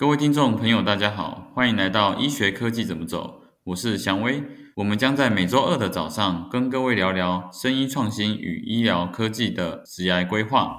各位听众朋友，大家好，欢迎来到医学科技怎么走，我是祥威。我们将在每周二的早上跟各位聊聊生医创新与医疗科技的职业规划。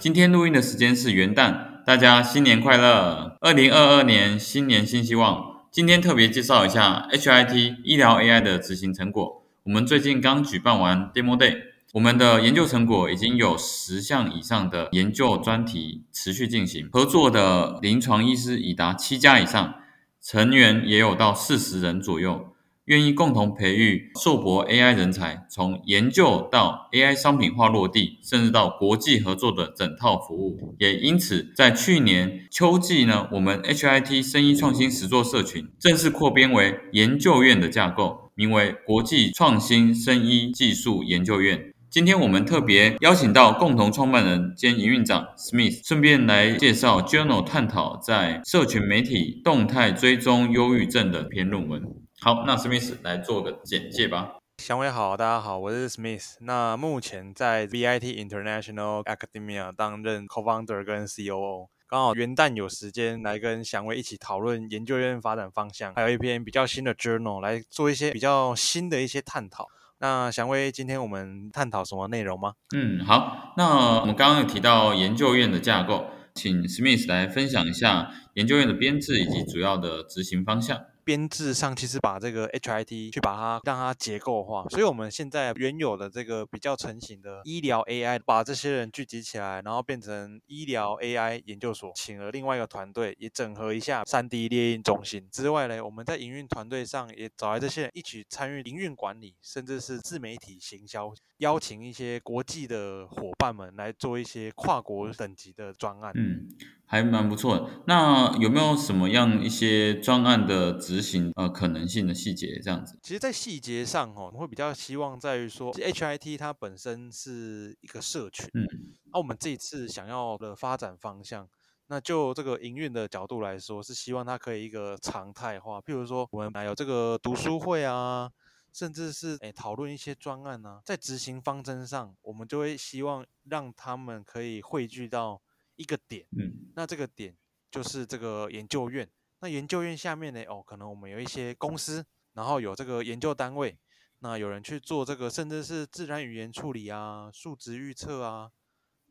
今天录音的时间是元旦，大家新年快乐！二零二二年新年新希望。今天特别介绍一下 HIT 医疗 AI 的执行成果。我们最近刚举办完 Demo Day，我们的研究成果已经有十项以上的研究专题持续进行，合作的临床医师已达七家以上，成员也有到四十人左右。愿意共同培育硕博 AI 人才，从研究到 AI 商品化落地，甚至到国际合作的整套服务。也因此，在去年秋季呢，我们 HIT 生医创新实作社群正式扩编为研究院的架构，名为国际创新生医技术研究院。今天我们特别邀请到共同创办人兼营运长 Smith，顺便来介绍 Journal 探讨在社群媒体动态追踪忧郁症的篇论文。好，那 Smith 来做个简介吧。祥伟好，大家好，我是 Smith。那目前在 VIT International Academia 担任 Co-founder 跟 COO。刚好元旦有时间来跟祥威一起讨论研究院发展方向，还有一篇比较新的 Journal 来做一些比较新的一些探讨。那祥威，今天我们探讨什么内容吗？嗯，好。那我们刚刚有提到研究院的架构，请 Smith 来分享一下研究院的编制以及主要的执行方向。编制上其实把这个 HIT 去把它让它结构化，所以我们现在原有的这个比较成型的医疗 AI，把这些人聚集起来，然后变成医疗 AI 研究所，请了另外一个团队也整合一下 3D 猎印中心之外呢，我们在营运团队上也找来这些人一起参与营运管理，甚至是自媒体行销，邀请一些国际的伙伴们来做一些跨国等级的专案。嗯。还蛮不错的。那有没有什么样一些专案的执行呃可能性的细节这样子？其实，在细节上哦，我们会比较希望在于说，HIT 它本身是一个社群。嗯。那我们这一次想要的发展方向，那就这个营运的角度来说，是希望它可以一个常态化。譬如说，我们还有这个读书会啊，甚至是诶讨论一些专案呢，在执行方针上，我们就会希望让他们可以汇聚到。一个点，嗯，那这个点就是这个研究院。那研究院下面呢，哦，可能我们有一些公司，然后有这个研究单位，那有人去做这个，甚至是自然语言处理啊、数值预测啊，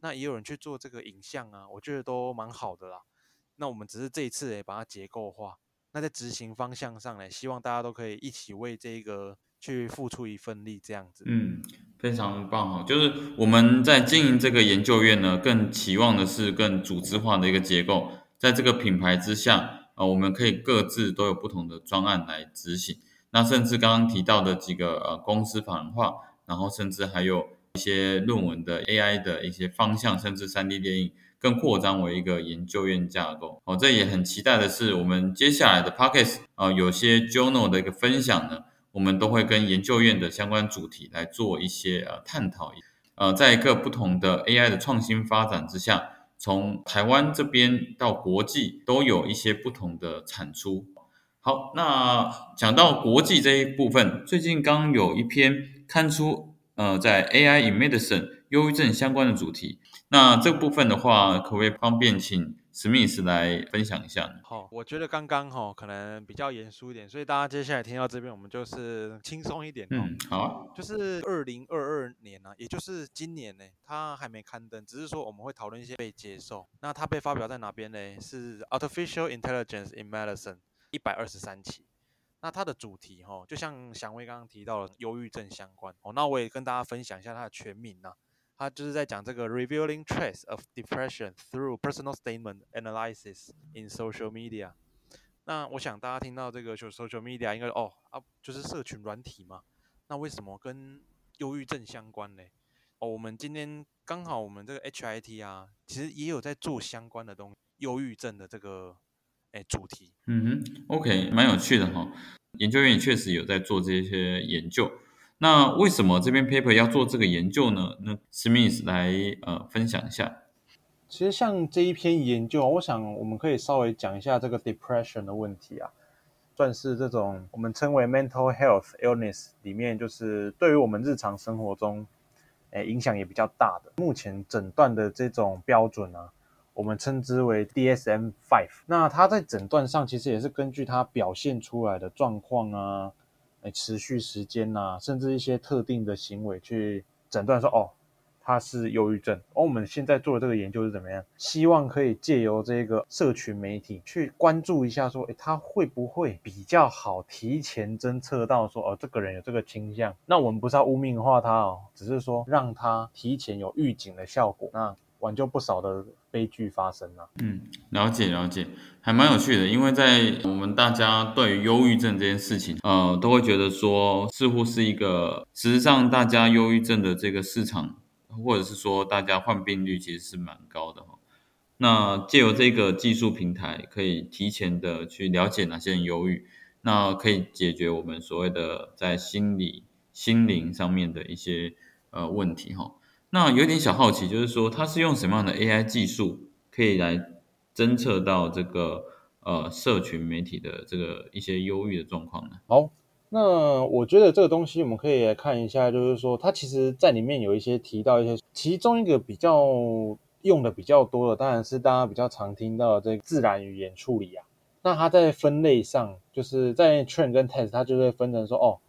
那也有人去做这个影像啊，我觉得都蛮好的啦。那我们只是这一次诶把它结构化。那在执行方向上呢，希望大家都可以一起为这个。去付出一份力，这样子，嗯，非常棒哈。就是我们在经营这个研究院呢，更期望的是更组织化的一个结构，在这个品牌之下，呃，我们可以各自都有不同的专案来执行。那甚至刚刚提到的几个呃公司法人化，然后甚至还有一些论文的 AI 的一些方向，甚至 3D 电影更扩张为一个研究院架构。哦，这也很期待的是，我们接下来的 Pockets 呃，有些 Journal 的一个分享呢。我们都会跟研究院的相关主题来做一些呃探讨，呃，在一个不同的 AI 的创新发展之下，从台湾这边到国际都有一些不同的产出。好，那讲到国际这一部分，最近刚有一篇刊出，呃，在 AI in Medicine 忧郁症相关的主题，那这部分的话，可不可以方便请？史密斯来分享一下。好，我觉得刚刚哈可能比较严肃一点，所以大家接下来听到这边，我们就是轻松一点。嗯，好。就是二零二二年呢，也就是今年呢，它还没刊登，只是说我们会讨论一些被接受。那它被发表在哪边呢？是 Artificial Intelligence in Medicine 一百二十三期。那它的主题哈，就像祥威刚刚提到的忧郁症相关。哦，那我也跟大家分享一下它的全名呢。他就是在讲这个 revealing trace of depression through personal statement analysis in social media。那我想大家听到这个 social media 应该哦啊，就是社群软体嘛。那为什么跟忧郁症相关呢？哦，我们今天刚好我们这个 HIT 啊，其实也有在做相关的东西，忧郁症的这个哎主题。嗯哼，OK，蛮有趣的哈。研究院确实有在做这些研究。那为什么这篇 paper 要做这个研究呢？那 Smith 来呃分享一下。其实像这一篇研究，我想我们可以稍微讲一下这个 depression 的问题啊。算是这种我们称为 mental health illness 里面，就是对于我们日常生活中，诶影响也比较大的。目前诊断的这种标准呢，我们称之为 DSM-5。那它在诊断上其实也是根据它表现出来的状况啊，持续时间呐，甚至一些特定的行为去诊断说哦。他是忧郁症，而我们现在做的这个研究是怎么样？希望可以借由这个社群媒体去关注一下，说，诶，他会不会比较好提前侦测到说，哦，这个人有这个倾向？那我们不是要污名化他哦，只是说让他提前有预警的效果，那挽救不少的悲剧发生了。嗯，了解了解，还蛮有趣的，因为在我们大家对于忧郁症这件事情，呃，都会觉得说，似乎是一个，事实上，大家忧郁症的这个市场。或者是说，大家患病率其实是蛮高的哈。那借由这个技术平台，可以提前的去了解哪些人忧郁，那可以解决我们所谓的在心理、心灵上面的一些呃问题哈。那有点小好奇，就是说它是用什么样的 AI 技术，可以来侦测到这个呃社群媒体的这个一些忧郁的状况呢？好。那我觉得这个东西我们可以来看一下，就是说它其实在里面有一些提到一些，其中一个比较用的比较多的，当然是大家比较常听到的这自然语言处理啊。那它在分类上，就是在 train 跟 test，它就会分成说，哦，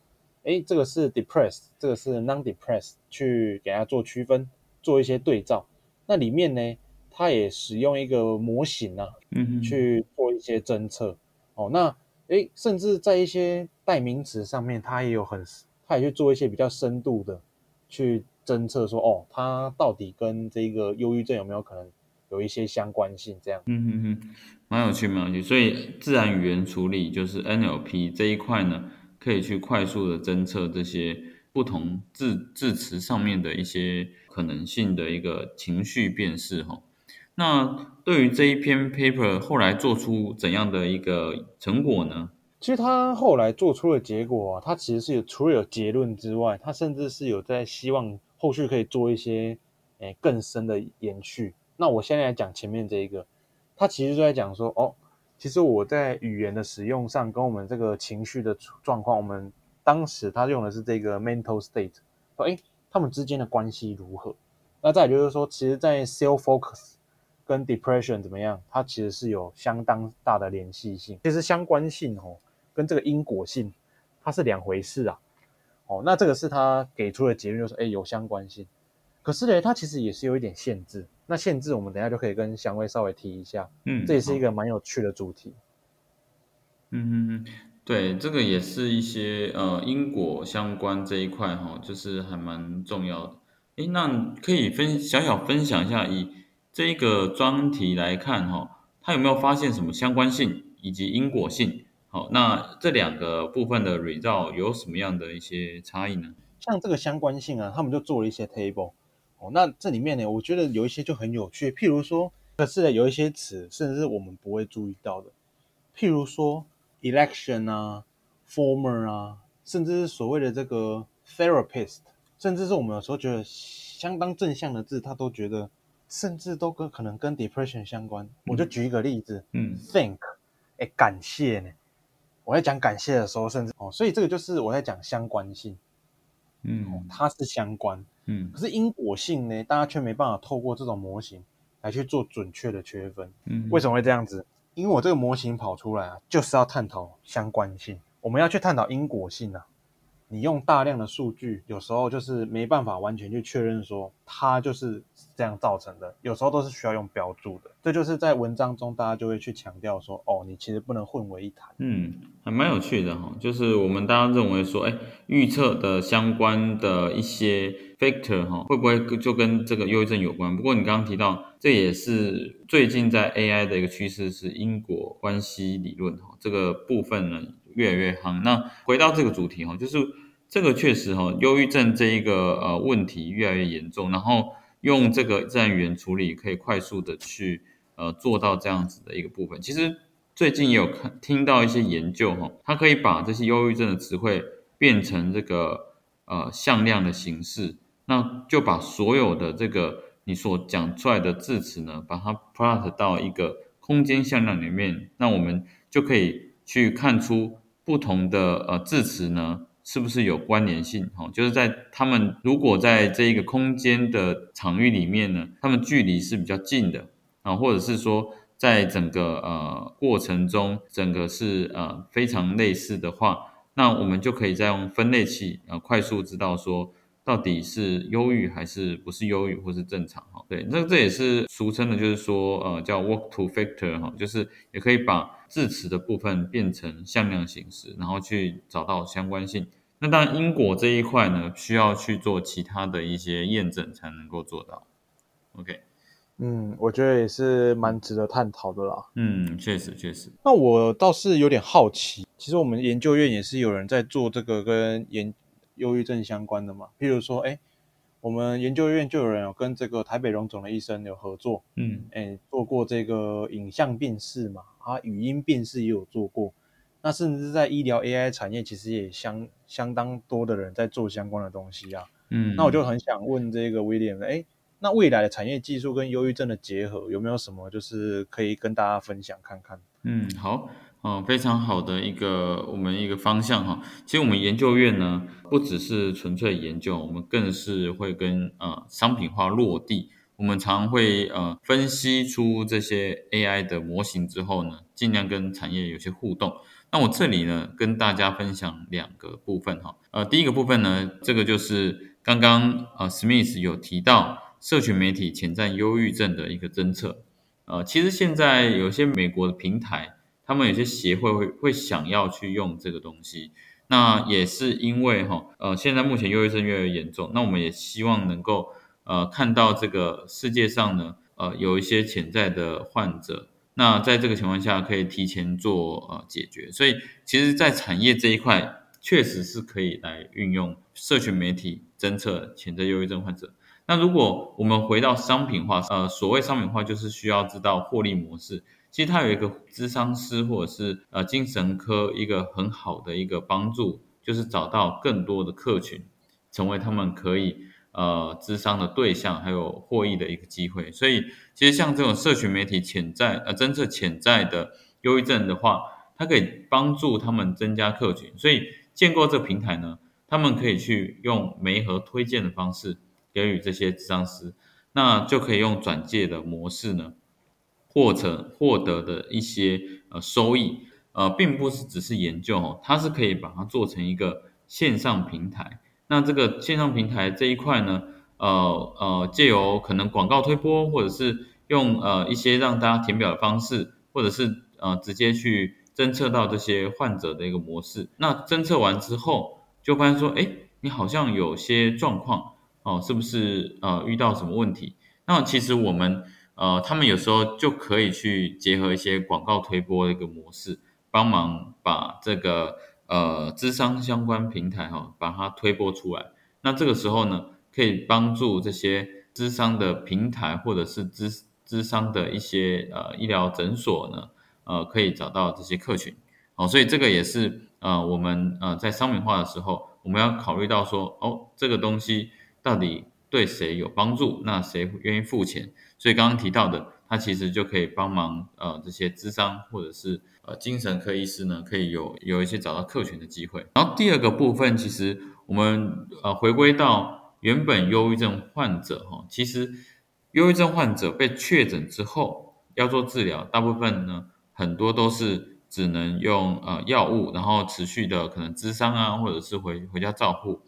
哎，这个是 depressed，这个是 non-depressed，去给它做区分，做一些对照。那里面呢，它也使用一个模型啊，嗯，去做一些侦测。哦，那。哎，甚至在一些代名词上面，它也有很，它也去做一些比较深度的去侦测，说哦，它到底跟这个忧郁症有没有可能有一些相关性？这样，嗯哼哼，蛮有趣，蛮有趣。所以自然语言处理就是 NLP 这一块呢，可以去快速的侦测这些不同字字词上面的一些可能性的一个情绪辨识，哈。那对于这一篇 paper 后来做出怎样的一个成果呢？其实他后来做出的结果啊，他其实是有除了有结论之外，他甚至是有在希望后续可以做一些诶更深的延续。那我现在来讲前面这一个，他其实就在讲说，哦，其实我在语言的使用上跟我们这个情绪的状况，我们当时他用的是这个 mental state，说诶他们之间的关系如何？那再就是说，其实，在 self focus。跟 depression 怎么样？它其实是有相当大的联系性，其实相关性哦，跟这个因果性它是两回事啊。哦，那这个是他给出的结论，就是哎有相关性。可是呢，它其实也是有一点限制。那限制我们等下就可以跟祥威稍微提一下。嗯，这也是一个蛮有趣的主题。嗯嗯嗯，对，这个也是一些呃因果相关这一块哈，就是还蛮重要的。哎，那可以分小小分享一下以。这一个专题来看，哈，它有没有发现什么相关性以及因果性？好，那这两个部分的 result 有什么样的一些差异呢？像这个相关性啊，他们就做了一些 table。哦，那这里面呢，我觉得有一些就很有趣，譬如说，可是呢有一些词，甚至是我们不会注意到的，譬如说 election 啊，former 啊，甚至是所谓的这个 therapist，甚至是我们有时候觉得相当正向的字，他都觉得。甚至都跟可能跟 depression 相关，我就举一个例子，嗯，think，哎，感谢呢，我在讲感谢的时候，甚至哦，所以这个就是我在讲相关性，嗯，它是相关，嗯，可是因果性呢，大家却没办法透过这种模型来去做准确的区分，嗯，为什么会这样子？因为我这个模型跑出来啊，就是要探讨相关性，我们要去探讨因果性啊。你用大量的数据，有时候就是没办法完全去确认说它就是这样造成的，有时候都是需要用标注的。这就是在文章中大家就会去强调说，哦，你其实不能混为一谈。嗯，还蛮有趣的哈，就是我们大家认为说，哎，预测的相关的一些 factor 哈，会不会就跟这个忧郁症有关？不过你刚刚提到，这也是最近在 AI 的一个趋势是因果关系理论哈，这个部分呢。越来越夯。那回到这个主题哈，就是这个确实哈，忧郁症这一个呃问题越来越严重。然后用这个自然语言处理，可以快速的去呃做到这样子的一个部分。其实最近也有看听到一些研究哈，它可以把这些忧郁症的词汇变成这个呃向量的形式，那就把所有的这个你所讲出来的字词呢，把它 plot 到一个空间向量里面，那我们就可以。去看出不同的呃字词呢是不是有关联性哈，就是在他们如果在这一个空间的场域里面呢，他们距离是比较近的啊，或者是说在整个呃过程中，整个是呃非常类似的话，那我们就可以再用分类器呃快速知道说。到底是忧郁还是不是忧郁，或是正常哈？对，那这也是俗称的，就是说，呃，叫 walk to factor 哈，就是也可以把字词的部分变成向量形式，然后去找到相关性。那当然，因果这一块呢，需要去做其他的一些验证才能够做到。OK，嗯，我觉得也是蛮值得探讨的啦。嗯，确实确实。那我倒是有点好奇，其实我们研究院也是有人在做这个跟研。忧郁症相关的嘛，譬如说，哎，我们研究院就有人有跟这个台北荣总的医生有合作，嗯，哎，做过这个影像辨识嘛，啊，语音辨识也有做过，那甚至在医疗 AI 产业，其实也相相当多的人在做相关的东西啊，嗯，那我就很想问这个威廉，哎，那未来的产业技术跟忧郁症的结合，有没有什么就是可以跟大家分享看看？嗯，好。嗯，非常好的一个我们一个方向哈。其实我们研究院呢，不只是纯粹研究，我们更是会跟呃商品化落地。我们常会呃分析出这些 AI 的模型之后呢，尽量跟产业有些互动。那我这里呢，跟大家分享两个部分哈。呃，第一个部分呢，这个就是刚刚呃 Smith 有提到社群媒体潜在忧郁症的一个侦测。呃，其实现在有些美国的平台。他们有些协会会会想要去用这个东西，那也是因为哈，呃，现在目前忧郁症越来越严重，那我们也希望能够呃看到这个世界上呢，呃，有一些潜在的患者，那在这个情况下可以提前做呃解决，所以其实，在产业这一块确实是可以来运用社群媒体侦测潜在忧郁症患者。那如果我们回到商品化，呃，所谓商品化就是需要知道获利模式。其实它有一个智商师或者是呃精神科一个很好的一个帮助，就是找到更多的客群，成为他们可以呃智商的对象，还有获益的一个机会。所以其实像这种社群媒体潜在呃侦测潜在的忧郁症的话，它可以帮助他们增加客群。所以建构这个平台呢，他们可以去用媒合推荐的方式给予这些智商师，那就可以用转介的模式呢。或者获得的一些呃收益，呃，并不是只是研究哦，它是可以把它做成一个线上平台。那这个线上平台这一块呢，呃呃，借由可能广告推播，或者是用呃一些让大家填表的方式，或者是呃直接去侦测到这些患者的一个模式。那侦测完之后，就发现说，哎，你好像有些状况哦，是不是呃遇到什么问题？那其实我们。呃，他们有时候就可以去结合一些广告推播的一个模式，帮忙把这个呃智商相关平台哈，把它推播出来。那这个时候呢，可以帮助这些智商的平台或者是智智商的一些呃医疗诊所呢，呃，可以找到这些客群。哦，所以这个也是呃我们呃在商品化的时候，我们要考虑到说，哦，这个东西到底对谁有帮助，那谁愿意付钱？所以刚刚提到的，它其实就可以帮忙呃这些智商或者是呃精神科医师呢，可以有有一些找到客群的机会。然后第二个部分，其实我们呃回归到原本忧郁症患者哈，其实忧郁症患者被确诊之后要做治疗，大部分呢很多都是只能用呃药物，然后持续的可能咨商啊，或者是回回家照护。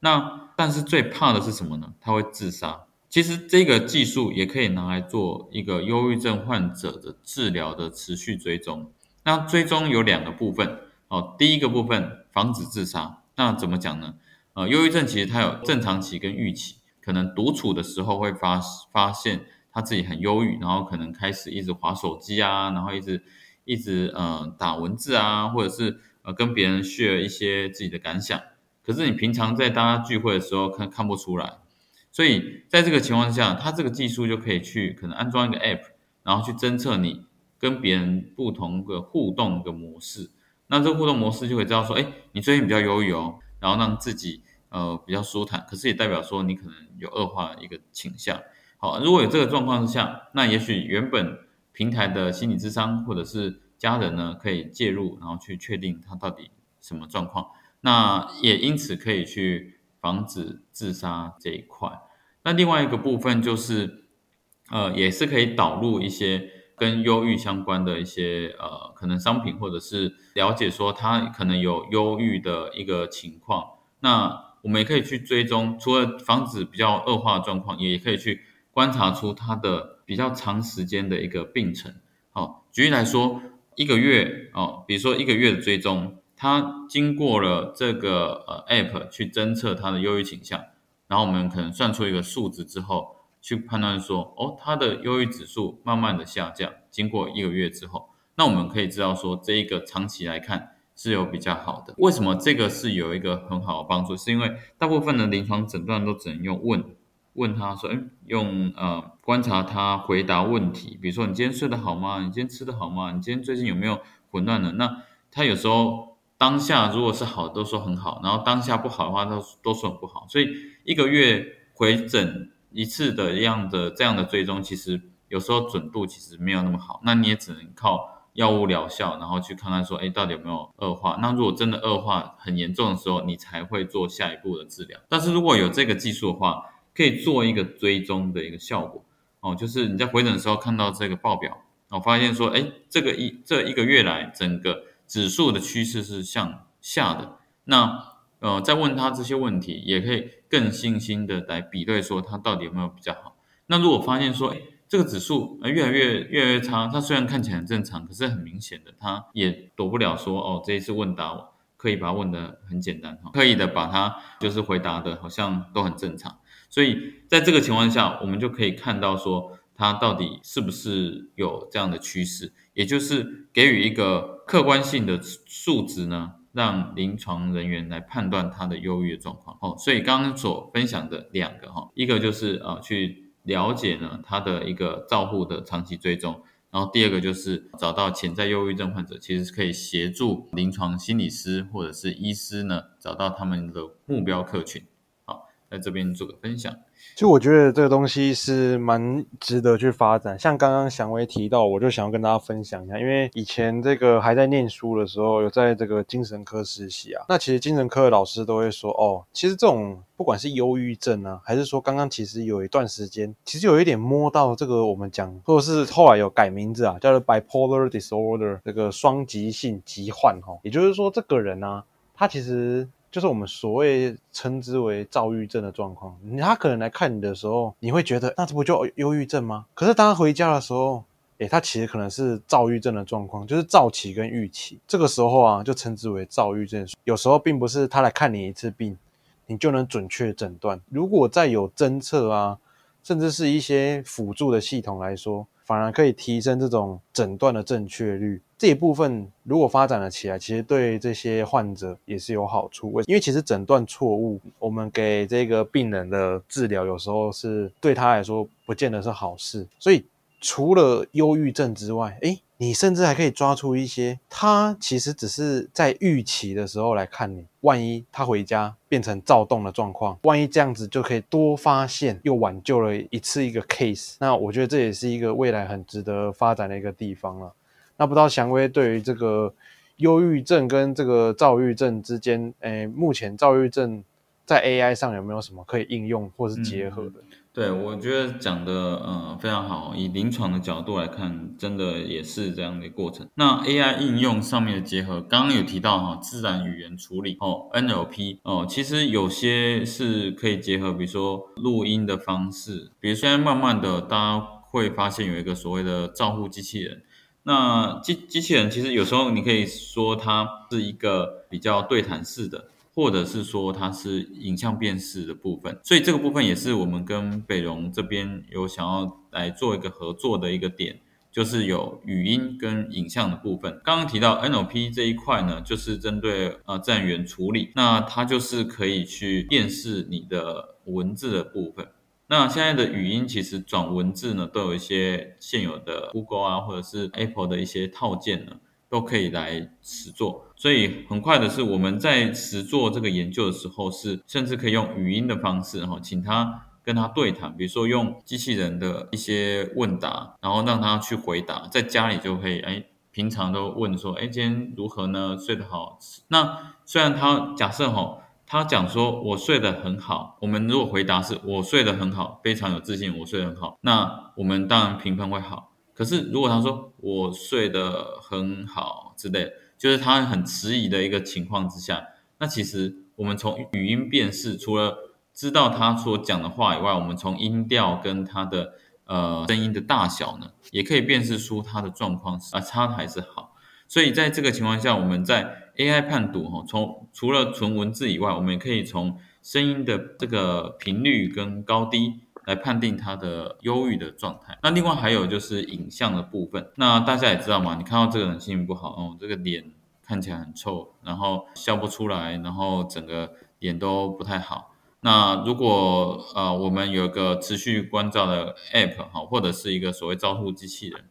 那但是最怕的是什么呢？他会自杀。其实这个技术也可以拿来做一个忧郁症患者的治疗的持续追踪。那追踪有两个部分哦，第一个部分防止自杀。那怎么讲呢？呃，忧郁症其实它有正常期跟预期，可能独处的时候会发发现他自己很忧郁，然后可能开始一直划手机啊，然后一直一直呃打文字啊，或者是呃跟别人 share 一些自己的感想。可是你平常在大家聚会的时候看看不出来。所以在这个情况下，它这个技术就可以去可能安装一个 App，然后去侦测你跟别人不同的互动的模式。那这个互动模式就会知道说，哎，你最近比较忧郁哦，然后让自己呃比较舒坦。可是也代表说你可能有恶化的一个倾向。好，如果有这个状况之下，那也许原本平台的心理智商或者是家人呢可以介入，然后去确定他到底什么状况。那也因此可以去防止自杀这一块。那另外一个部分就是，呃，也是可以导入一些跟忧郁相关的一些呃可能商品，或者是了解说他可能有忧郁的一个情况。那我们也可以去追踪，除了防止比较恶化的状况，也可以去观察出他的比较长时间的一个病程。好，举例来说，一个月哦，比如说一个月的追踪，他经过了这个呃 app 去侦测他的忧郁倾向。然后我们可能算出一个数值之后，去判断说，哦，他的忧郁指数慢慢的下降，经过一个月之后，那我们可以知道说，这一个长期来看是有比较好的。为什么这个是有一个很好的帮助？是因为大部分的临床诊断都只能用问，问他说，嗯，用呃观察他回答问题，比如说你今天睡得好吗？你今天吃得好吗？你今天最近有没有混乱的？那他有时候。当下如果是好，都说很好；然后当下不好的话，都都说很不好。所以一个月回诊一次的样的这样的追踪，其实有时候准度其实没有那么好。那你也只能靠药物疗效，然后去看看说，哎，到底有没有恶化？那如果真的恶化很严重的时候，你才会做下一步的治疗。但是如果有这个技术的话，可以做一个追踪的一个效果哦，就是你在回诊的时候看到这个报表，我发现说，哎，这个一这一个月来整个。指数的趋势是向下的，那呃，再问他这些问题，也可以更信心的来比对，说他到底有没有比较好。那如果发现说，哎，这个指数呃越来越越来越差，它虽然看起来很正常，可是很明显的，它也躲不了说，哦，这一次问答可以把它问的很简单哈，刻意的把它就是回答的好像都很正常。所以在这个情况下，我们就可以看到说，它到底是不是有这样的趋势。也就是给予一个客观性的数值呢，让临床人员来判断他的忧郁的状况。哦，所以刚刚所分享的两个哈，一个就是呃去了解呢他的一个照护的长期追踪，然后第二个就是找到潜在忧郁症患者，其实是可以协助临床心理师或者是医师呢找到他们的目标客群。在这边做个分享。其实我觉得这个东西是蛮值得去发展。像刚刚祥威提到，我就想要跟大家分享一下。因为以前这个还在念书的时候，有在这个精神科实习啊。那其实精神科的老师都会说，哦，其实这种不管是忧郁症啊，还是说刚刚其实有一段时间，其实有一点摸到这个我们讲，或者是后来有改名字啊，叫做 bipolar disorder，这个双极性疾患哈。也就是说，这个人呢，他其实。就是我们所谓称之为躁郁症的状况，他可能来看你的时候，你会觉得那这不就忧郁症吗？可是当他回家的时候，诶，他其实可能是躁郁症的状况，就是躁起跟郁起。这个时候啊，就称之为躁郁症。有时候并不是他来看你一次病，你就能准确诊断。如果再有侦测啊，甚至是一些辅助的系统来说。反而可以提升这种诊断的正确率，这一部分如果发展了起来，其实对这些患者也是有好处。为因为其实诊断错误，我们给这个病人的治疗有时候是对他来说不见得是好事。所以除了忧郁症之外，诶，你甚至还可以抓出一些，他其实只是在预期的时候来看你。万一他回家变成躁动的状况，万一这样子就可以多发现，又挽救了一次一个 case。那我觉得这也是一个未来很值得发展的一个地方了。那不知道祥威对于这个忧郁症跟这个躁郁症之间，诶，目前躁郁症在 AI 上有没有什么可以应用或是结合的？对，我觉得讲的呃非常好。以临床的角度来看，真的也是这样的过程。那 AI 应用上面的结合，刚刚有提到哈，自然语言处理哦，NLP 哦，其实有些是可以结合，比如说录音的方式。比如现在慢慢的，大家会发现有一个所谓的照护机器人。那机机器人其实有时候你可以说它是一个比较对谈式的。或者是说它是影像辨识的部分，所以这个部分也是我们跟北荣这边有想要来做一个合作的一个点，就是有语音跟影像的部分。刚刚提到 NLP 这一块呢，就是针对呃自然语言处理，那它就是可以去辨识你的文字的部分。那现在的语音其实转文字呢，都有一些现有的 Google 啊，或者是 Apple 的一些套件呢。都可以来实做，所以很快的是我们在实做这个研究的时候，是甚至可以用语音的方式哈，请他跟他对谈，比如说用机器人的一些问答，然后让他去回答，在家里就可以哎平常都问说，哎，今天如何呢？睡得好？那虽然他假设哈，他讲说我睡得很好，我们如果回答是我睡得很好，非常有自信，我睡得很好，那我们当然评分会好。可是如果他说我睡得很好之类，就是他很迟疑的一个情况之下，那其实我们从语音辨识，除了知道他所讲的话以外，我们从音调跟他的。呃，声音的大小呢，也可以辨识出它的状况是啊差还是好。所以在这个情况下，我们在 AI 判读哈，从除了纯文字以外，我们也可以从声音的这个频率跟高低来判定他的忧郁的状态。那另外还有就是影像的部分，那大家也知道嘛，你看到这个人心情不好哦，这个脸看起来很臭，然后笑不出来，然后整个脸都不太好。那如果呃我们有一个持续关照的 App 哈，或者是一个所谓照护机器人，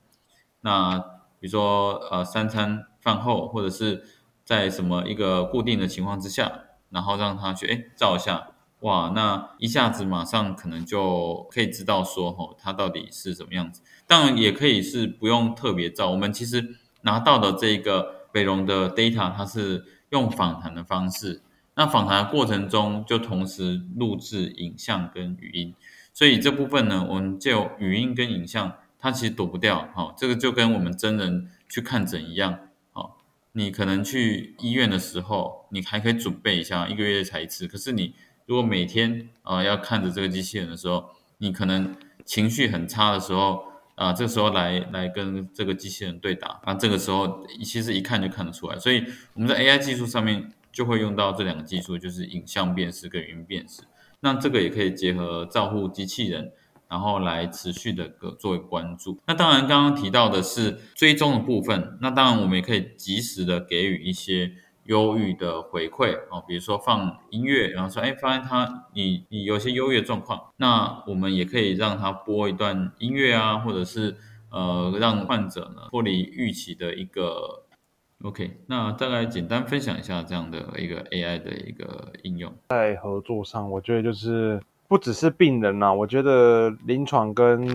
那比如说呃三餐饭后或者是在什么一个固定的情况之下，然后让他去哎照一下，哇，那一下子马上可能就可以知道说哈他到底是什么样子。当然也可以是不用特别照，我们其实拿到的这个北荣的 data，它是用访谈的方式。那访谈的过程中就同时录制影像跟语音，所以这部分呢，我们就语音跟影像，它其实躲不掉。哈，这个就跟我们真人去看诊一样。好，你可能去医院的时候，你还可以准备一下，一个月才一次。可是你如果每天啊要看着这个机器人的时候，你可能情绪很差的时候啊，这时候来来跟这个机器人对打，啊，这个时候其实一看就看得出来。所以我们在 AI 技术上面。就会用到这两个技术，就是影像辨识跟语音辨识。那这个也可以结合照护机器人，然后来持续的个作为关注。那当然，刚刚提到的是追踪的部分。那当然，我们也可以及时的给予一些忧郁的回馈哦，比如说放音乐，然后说，哎，发现他你你有些忧郁的状况，那我们也可以让他播一段音乐啊，或者是呃，让患者呢脱离预期的一个。OK，那再来简单分享一下这样的一个 AI 的一个应用。在合作上，我觉得就是不只是病人呐，我觉得临床跟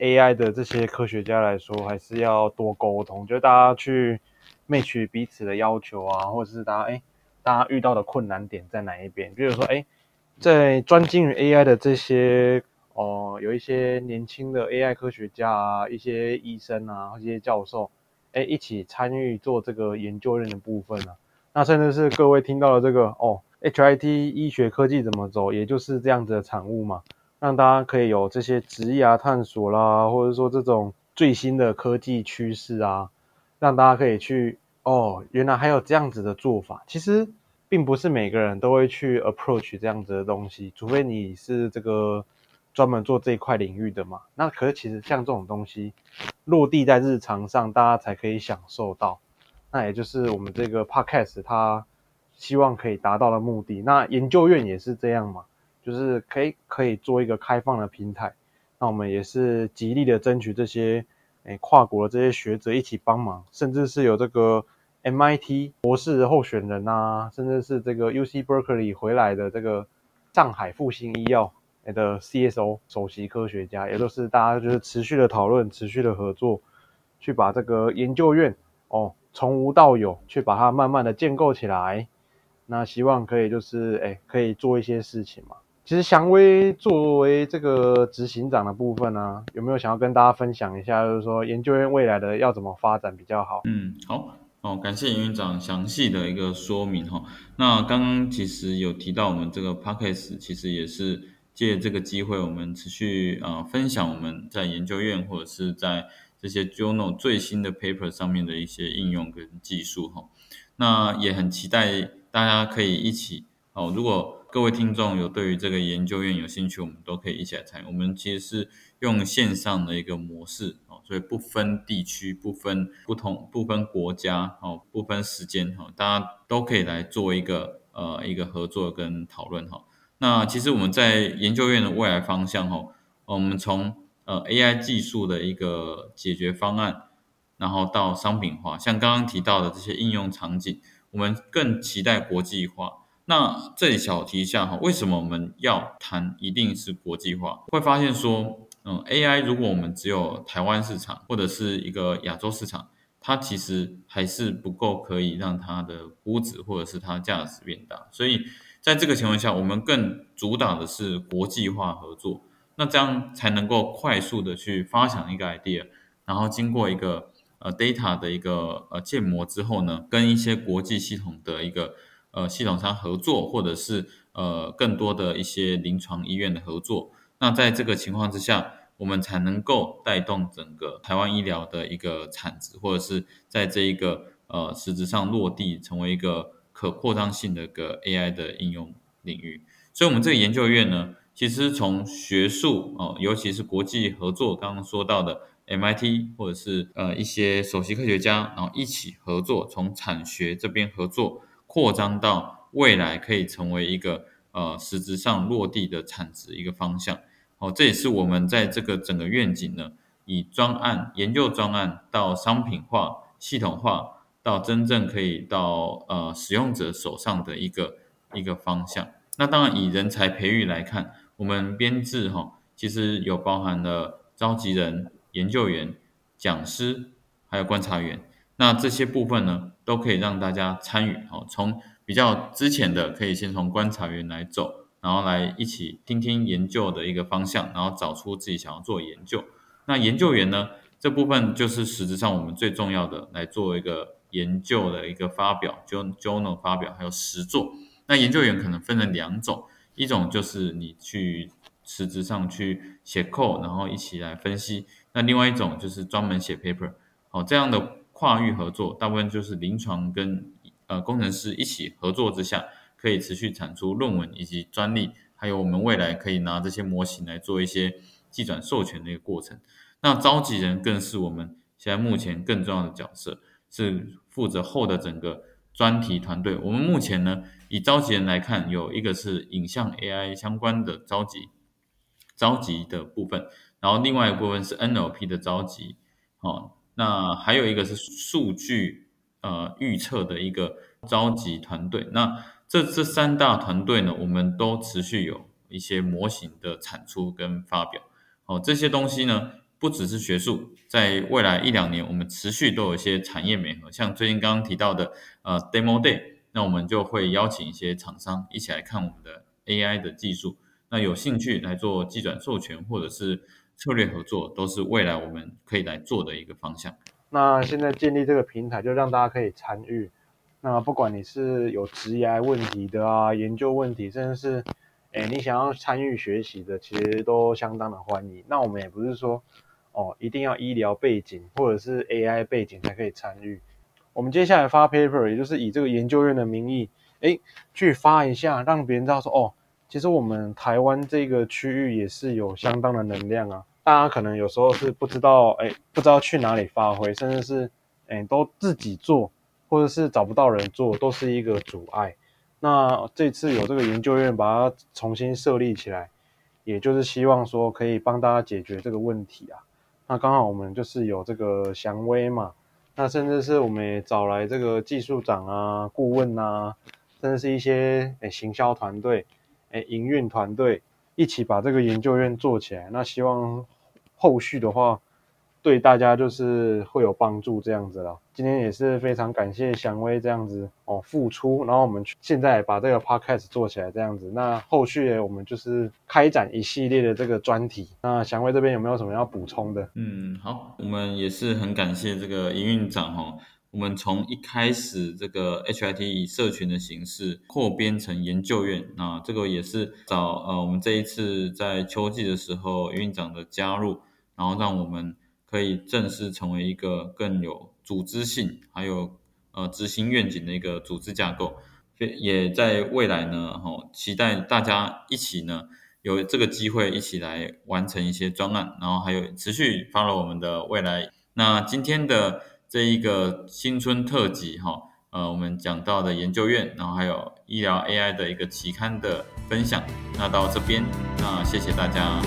AI 的这些科学家来说，还是要多沟通，就大家去 match 彼此的要求啊，或者是大家哎，大家遇到的困难点在哪一边？比如说哎，在专精于 AI 的这些哦，有一些年轻的 AI 科学家啊，一些医生啊，一些教授。哎，一起参与做这个研究院的部分呢？那甚至是各位听到的这个哦，HIT 医学科技怎么走，也就是这样子的产物嘛，让大家可以有这些职业探索啦，或者说这种最新的科技趋势啊，让大家可以去哦，原来还有这样子的做法。其实并不是每个人都会去 approach 这样子的东西，除非你是这个。专门做这一块领域的嘛，那可是其实像这种东西落地在日常上，大家才可以享受到。那也就是我们这个 podcast 它希望可以达到的目的。那研究院也是这样嘛，就是可以可以做一个开放的平台。那我们也是极力的争取这些诶跨国的这些学者一起帮忙，甚至是有这个 MIT 博士候选人啊，甚至是这个 UC Berkeley 回来的这个上海复兴医药。的 CSO 首席科学家，也都是大家就是持续的讨论、持续的合作，去把这个研究院哦从无到有，去把它慢慢的建构起来。那希望可以就是哎，可以做一些事情嘛。其实祥威作为这个执行长的部分呢，有没有想要跟大家分享一下，就是说研究院未来的要怎么发展比较好？嗯，好哦，感谢营运长详细的一个说明哈。那刚刚其实有提到我们这个 p a c k a g e 其实也是。借这个机会，我们持续啊分享我们在研究院或者是在这些 journal 最新的 paper 上面的一些应用跟技术哈。那也很期待大家可以一起哦。如果各位听众有对于这个研究院有兴趣，我们都可以一起来参与。我们其实是用线上的一个模式哦，所以不分地区、不分不同、不分国家哦、不分时间哈，大家都可以来做一个呃一个合作跟讨论哈。那其实我们在研究院的未来方向哈，我们从呃 AI 技术的一个解决方案，然后到商品化，像刚刚提到的这些应用场景，我们更期待国际化。那这里小提一下哈，为什么我们要谈一定是国际化？会发现说，嗯，AI 如果我们只有台湾市场或者是一个亚洲市场。它其实还是不够可以让它的估值或者是它价值变大。所以在这个情况下，我们更主打的是国际化合作，那这样才能够快速的去发想一个 idea，然后经过一个呃 data 的一个呃建模之后呢，跟一些国际系统的一个呃系统商合作，或者是呃更多的一些临床医院的合作。那在这个情况之下，我们才能够带动整个台湾医疗的一个产值，或者是在这一个呃实质上落地，成为一个可扩张性的一个 AI 的应用领域。所以，我们这个研究院呢，其实从学术哦，尤其是国际合作，刚刚说到的 MIT 或者是呃一些首席科学家，然后一起合作，从产学这边合作，扩张到未来可以成为一个呃实质上落地的产值一个方向。哦，这也是我们在这个整个愿景呢，以专案研究专案到商品化、系统化，到真正可以到呃使用者手上的一个一个方向。那当然，以人才培育来看，我们编制哈，其实有包含了召集人、研究员、讲师，还有观察员。那这些部分呢，都可以让大家参与。哦，从比较之前的，可以先从观察员来走。然后来一起听听研究的一个方向，然后找出自己想要做研究。那研究员呢，这部分就是实质上我们最重要的来做一个研究的一个发表，journal 发表还有实作。那研究员可能分成两种，一种就是你去实质上去写 code，然后一起来分析；那另外一种就是专门写 paper。哦，这样的跨域合作，大部分就是临床跟呃工程师一起合作之下。可以持续产出论文以及专利，还有我们未来可以拿这些模型来做一些计转授权的一个过程。那召集人更是我们现在目前更重要的角色，是负责后的整个专题团队。我们目前呢，以召集人来看，有一个是影像 AI 相关的召集召集的部分，然后另外一部分是 NLP 的召集，哦，那还有一个是数据呃预测的一个召集团队。那这这三大团队呢，我们都持续有一些模型的产出跟发表。哦，这些东西呢，不只是学术，在未来一两年，我们持续都有一些产业美合。像最近刚刚提到的呃 Demo Day，那我们就会邀请一些厂商一起来看我们的 AI 的技术。那有兴趣来做技转授权或者是策略合作，都是未来我们可以来做的一个方向。那现在建立这个平台，就让大家可以参与。那不管你是有职业问题的啊，研究问题，甚至是，哎，你想要参与学习的，其实都相当的欢迎。那我们也不是说，哦，一定要医疗背景或者是 AI 背景才可以参与。我们接下来发 paper，也就是以这个研究院的名义，哎，去发一下，让别人知道说，哦，其实我们台湾这个区域也是有相当的能量啊。大家可能有时候是不知道，哎，不知道去哪里发挥，甚至是，哎，都自己做。或者是找不到人做，都是一个阻碍。那这次有这个研究院把它重新设立起来，也就是希望说可以帮大家解决这个问题啊。那刚好我们就是有这个祥威嘛，那甚至是我们也找来这个技术长啊、顾问啊，甚至是一些诶行销团队、诶营运团队，一起把这个研究院做起来。那希望后续的话。对大家就是会有帮助这样子了。今天也是非常感谢祥威这样子哦付出，然后我们现在把这个 podcast 做起来这样子。那后续我们就是开展一系列的这个专题。那祥威这边有没有什么要补充的？嗯，好，我们也是很感谢这个营运长哦。我们从一开始这个 HIT 以社群的形式扩编成研究院，那这个也是找呃我们这一次在秋季的时候院长的加入，然后让我们。可以正式成为一个更有组织性，还有呃执行愿景的一个组织架构，也在未来呢，哈，期待大家一起呢有这个机会一起来完成一些专案，然后还有持续发了我们的未来。那今天的这一个新春特辑，哈，呃，我们讲到的研究院，然后还有医疗 AI 的一个期刊的分享，那到这边，那谢谢大家。